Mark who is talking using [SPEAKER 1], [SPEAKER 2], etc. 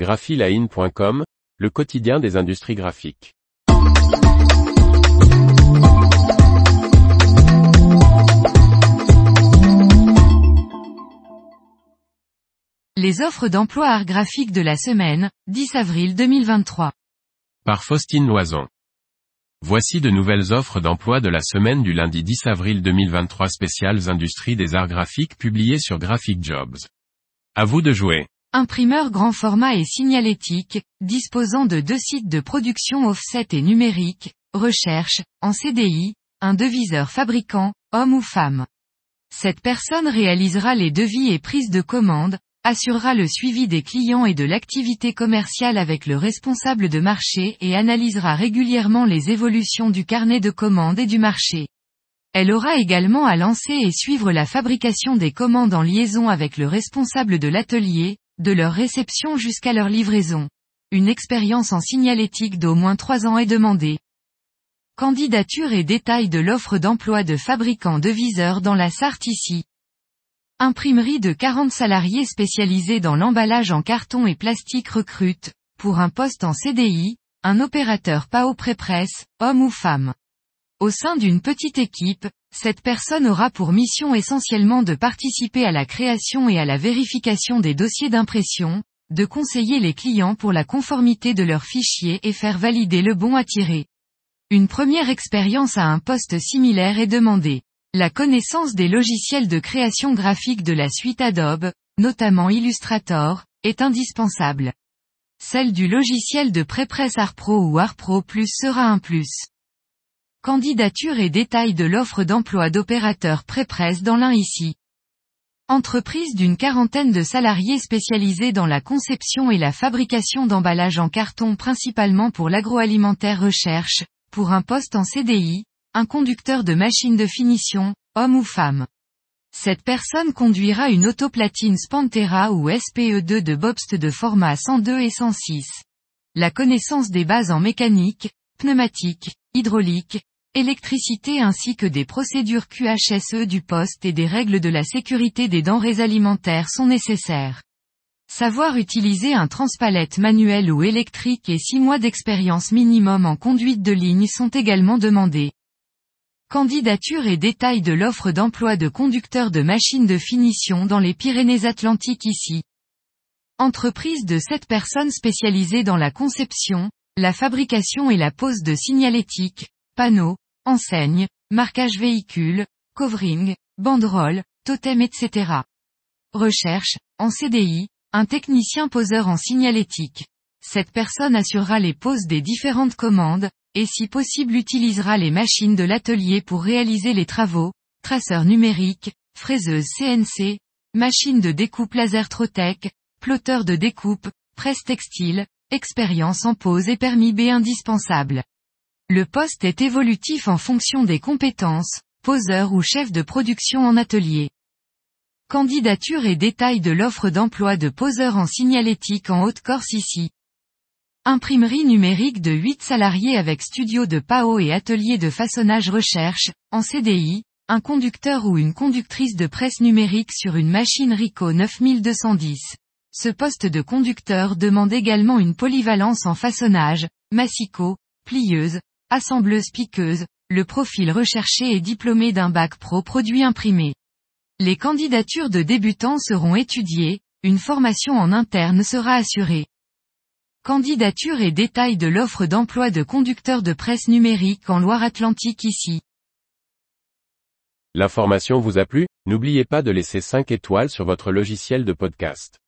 [SPEAKER 1] graphiline.com, le quotidien des industries graphiques.
[SPEAKER 2] Les offres d'emploi art graphique de la semaine, 10 avril 2023.
[SPEAKER 1] Par Faustine Loison. Voici de nouvelles offres d'emploi de la semaine du lundi 10 avril 2023 spéciales industries des arts graphiques publiées sur Graphic Jobs. À vous de jouer.
[SPEAKER 2] Imprimeur grand format et signalétique, disposant de deux sites de production offset et numérique, recherche, en CDI, un deviseur fabricant, homme ou femme. Cette personne réalisera les devis et prises de commandes, assurera le suivi des clients et de l'activité commerciale avec le responsable de marché et analysera régulièrement les évolutions du carnet de commandes et du marché. Elle aura également à lancer et suivre la fabrication des commandes en liaison avec le responsable de l'atelier, de leur réception jusqu'à leur livraison. Une expérience en signalétique d'au moins trois ans est demandée. Candidature et détails de l'offre d'emploi de fabricant de viseurs dans la Sarthe ici. Imprimerie de 40 salariés spécialisés dans l'emballage en carton et plastique recrute, pour un poste en CDI, un opérateur PAO pré-presse, homme ou femme. Au sein d'une petite équipe, cette personne aura pour mission essentiellement de participer à la création et à la vérification des dossiers d'impression, de conseiller les clients pour la conformité de leurs fichiers et faire valider le bon à tirer. Une première expérience à un poste similaire est demandée. La connaissance des logiciels de création graphique de la suite Adobe, notamment Illustrator, est indispensable. Celle du logiciel de prépresse ArtPro ou ArtPro Plus sera un plus. Candidature et détails de l'offre d'emploi d'opérateur prépresse dans l'un ici. Entreprise d'une quarantaine de salariés spécialisés dans la conception et la fabrication d'emballages en carton principalement pour l'agroalimentaire recherche, pour un poste en CDI, un conducteur de machine de finition, homme ou femme. Cette personne conduira une autoplatine Spantera ou SPE2 de Bobst de format 102 et 106. La connaissance des bases en mécanique, pneumatique, hydraulique, électricité ainsi que des procédures QHSE du poste et des règles de la sécurité des denrées alimentaires sont nécessaires. Savoir utiliser un transpalette manuel ou électrique et 6 mois d'expérience minimum en conduite de ligne sont également demandés. Candidature et détails de l'offre d'emploi de conducteur de machines de finition dans les Pyrénées-Atlantiques ici. Entreprise de 7 personnes spécialisées dans la conception, la fabrication et la pose de signalétique, panneaux, enseignes, marquage véhicule, covering, banderole, totem etc. Recherche, en CDI, un technicien poseur en signalétique. Cette personne assurera les poses des différentes commandes, et si possible utilisera les machines de l'atelier pour réaliser les travaux, traceur numérique, fraiseuse CNC, machine de découpe laser Trotec, plotter de découpe, presse textile, expérience en pose et permis B indispensable. Le poste est évolutif en fonction des compétences, poseur ou chef de production en atelier. Candidature et détails de l'offre d'emploi de poseur en signalétique en Haute-Corse ici. Imprimerie numérique de 8 salariés avec studio de PAO et atelier de façonnage recherche, en CDI, un conducteur ou une conductrice de presse numérique sur une machine Rico 9210. Ce poste de conducteur demande également une polyvalence en façonnage, massicot, plieuse, assembleuse piqueuse, le profil recherché est diplômé d'un bac pro produit imprimé. Les candidatures de débutants seront étudiées, une formation en interne sera assurée. Candidature et détails de l'offre d'emploi de conducteur de presse numérique en Loire-Atlantique ici.
[SPEAKER 1] L'information vous a plu? N'oubliez pas de laisser 5 étoiles sur votre logiciel de podcast.